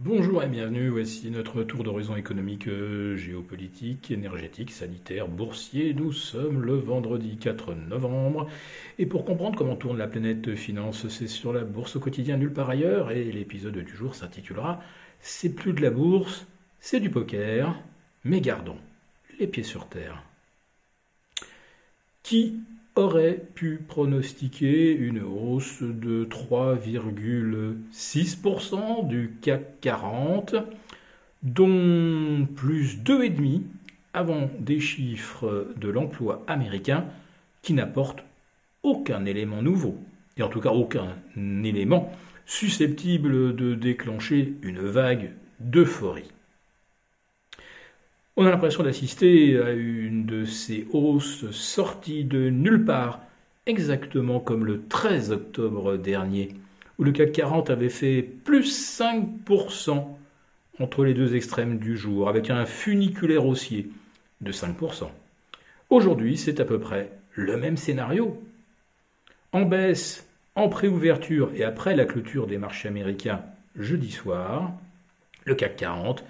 Bonjour et bienvenue, voici notre tour d'horizon économique, euh, géopolitique, énergétique, sanitaire, boursier. Nous sommes le vendredi 4 novembre et pour comprendre comment tourne la planète finance, c'est sur la bourse au quotidien nulle part ailleurs et l'épisode du jour s'intitulera C'est plus de la bourse, c'est du poker, mais gardons les pieds sur terre. Qui aurait pu pronostiquer une hausse de 3,6% du CAC 40, dont plus 2,5% avant des chiffres de l'emploi américain qui n'apportent aucun élément nouveau, et en tout cas aucun élément susceptible de déclencher une vague d'euphorie. On a l'impression d'assister à une de ces hausses sorties de nulle part, exactement comme le 13 octobre dernier, où le CAC 40 avait fait plus 5% entre les deux extrêmes du jour, avec un funiculaire haussier de 5%. Aujourd'hui, c'est à peu près le même scénario. En baisse, en préouverture et après la clôture des marchés américains jeudi soir, le CAC 40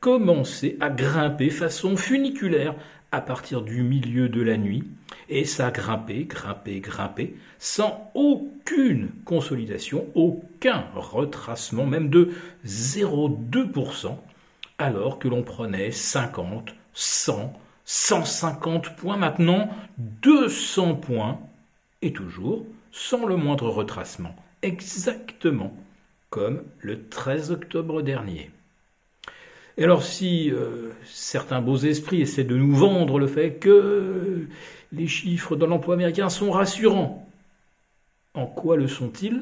commencé à grimper façon funiculaire à partir du milieu de la nuit, et ça a grimpé, grimpé, grimpé, sans aucune consolidation, aucun retracement, même de 0,2%, alors que l'on prenait 50, 100, 150 points, maintenant 200 points, et toujours sans le moindre retracement, exactement comme le 13 octobre dernier. Et alors si euh, certains beaux esprits essaient de nous vendre le fait que les chiffres de l'emploi américain sont rassurants, en quoi le sont-ils?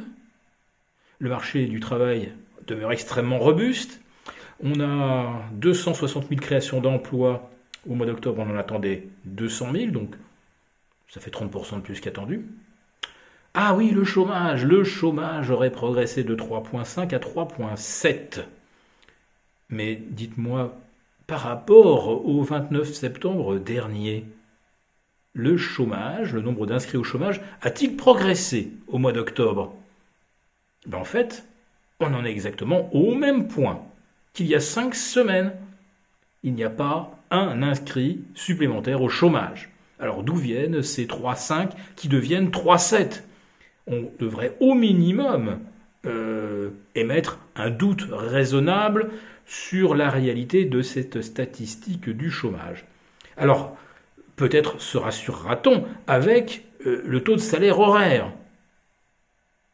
Le marché du travail demeure extrêmement robuste. On a 260 000 créations d'emplois. Au mois d'octobre, on en attendait 200 000, donc ça fait 30% de plus qu'attendu. Ah oui, le chômage. Le chômage aurait progressé de 3,5 à 3,7. Mais dites-moi, par rapport au 29 septembre dernier, le chômage, le nombre d'inscrits au chômage, a-t-il progressé au mois d'octobre? Ben En fait, on en est exactement au même point qu'il y a cinq semaines. Il n'y a pas un inscrit supplémentaire au chômage. Alors d'où viennent ces 3,5 qui deviennent 3,7 On devrait au minimum euh, émettre un doute raisonnable sur la réalité de cette statistique du chômage. Alors, peut-être se rassurera-t-on avec euh, le taux de salaire horaire.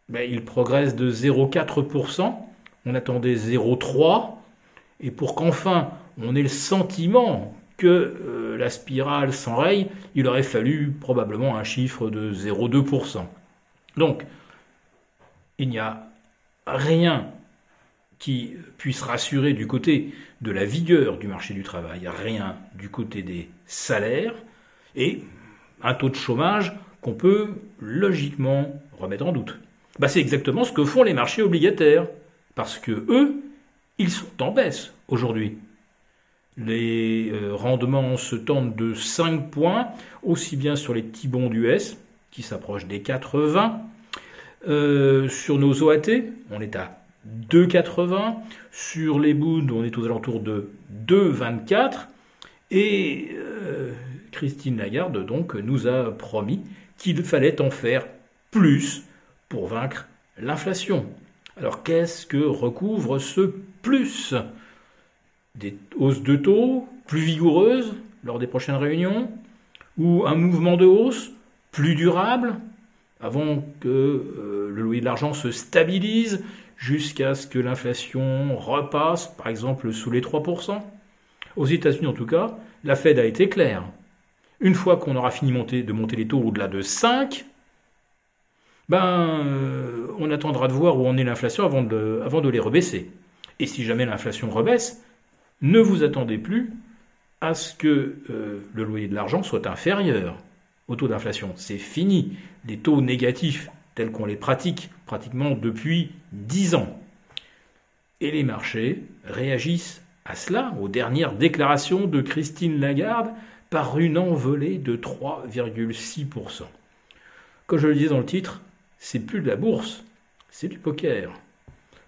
Ben, il progresse de 0,4%, on attendait 0,3%, et pour qu'enfin on ait le sentiment que euh, la spirale s'enraye, il aurait fallu probablement un chiffre de 0,2%. Donc, il n'y a rien qui puisse rassurer du côté de la vigueur du marché du travail, rien du côté des salaires, et un taux de chômage qu'on peut logiquement remettre en doute. Bah, c'est exactement ce que font les marchés obligataires, parce que eux, ils sont en baisse aujourd'hui. Les euh, rendements se tendent de 5 points, aussi bien sur les petits bons d'US, qui s'approchent des 80, euh, sur nos OAT, on est à 2,80. Sur les Boudes, on est aux alentours de 2,24. Et euh, Christine Lagarde donc nous a promis qu'il fallait en faire plus pour vaincre l'inflation. Alors qu'est-ce que recouvre ce plus? Des hausses de taux plus vigoureuses lors des prochaines réunions? Ou un mouvement de hausse plus durable? Avant que euh, le loyer de l'argent se stabilise jusqu'à ce que l'inflation repasse, par exemple, sous les 3%. Aux États-Unis, en tout cas, la Fed a été claire. Une fois qu'on aura fini de monter les taux au-delà de 5, ben, euh, on attendra de voir où en est l'inflation avant de, les rebaisser. Et si jamais l'inflation rebaisse, ne vous attendez plus à ce que euh, le loyer de l'argent soit inférieur au taux d'inflation. C'est fini. Les taux négatifs tels qu'on les pratique pratiquement depuis 10 ans. Et les marchés réagissent à cela, aux dernières déclarations de Christine Lagarde, par une envolée de 3,6%. Comme je le disais dans le titre, c'est plus de la bourse, c'est du poker.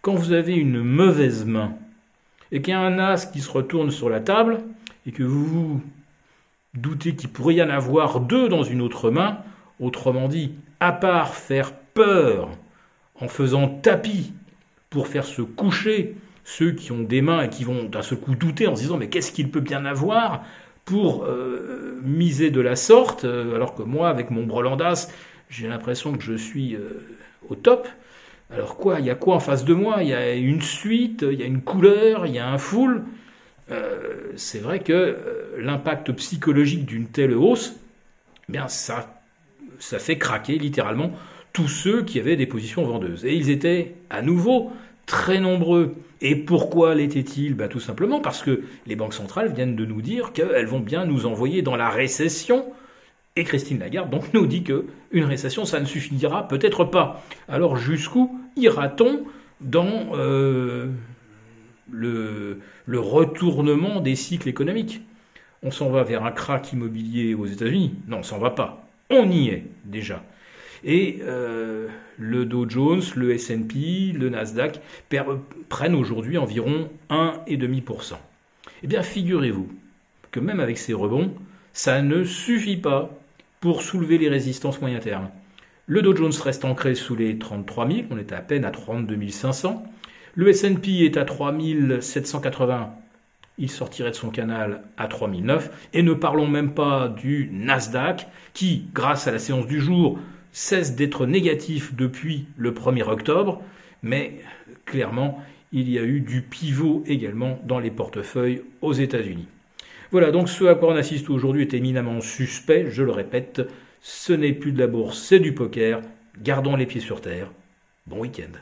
quand vous avez une mauvaise main et qu'il y a un as qui se retourne sur la table et que vous vous doutez qu'il pourrait y en avoir deux dans une autre main, autrement dit, à part faire peur en faisant tapis pour faire se coucher ceux qui ont des mains et qui vont d'un seul coup douter en se disant mais qu'est-ce qu'il peut bien avoir pour euh, miser de la sorte, euh, alors que moi, avec mon brelandas, j'ai l'impression que je suis euh, au top. Alors quoi Il y a quoi en face de moi? Il y a une suite, il y a une couleur, il y a un full. c'est vrai que l'impact psychologique d'une telle hausse, eh bien ça, ça fait craquer littéralement tous ceux qui avaient des positions vendeuses. Et ils étaient à nouveau très nombreux. Et pourquoi l'étaient-ils? Ben, Tout simplement parce que les banques centrales viennent de nous dire qu'elles vont bien nous envoyer dans la récession. Et Christine Lagarde donc nous dit que une récession, ça ne suffira peut-être pas. Alors jusqu'où ira-t-on dans euh, le, retournement des cycles économiques On s'en va vers un crack immobilier aux États-Unis Non, on s'en va pas. On y est déjà. Et euh, le Dow Jones, le S&P, le Nasdaq prennent aujourd'hui environ 1,5%. Eh bien, figurez-vous que même avec ces rebonds, ça ne suffit pas pour soulever les résistances moyen terme. Le Dow Jones reste ancré sous les 33 000, on est à peine à 32 500. Le S&P est à 3 780, il sortirait de son canal à 3009. Et ne parlons même pas du Nasdaq, qui, grâce à la séance du jour, cesse d'être négatif depuis le 1er octobre, mais clairement, il y a eu du pivot également dans les portefeuilles aux États-Unis. Voilà, donc ce à quoi on assiste aujourd'hui est éminemment suspect, je le répète, ce n'est plus de la bourse, c'est du poker. Gardons les pieds sur terre. Bon week-end.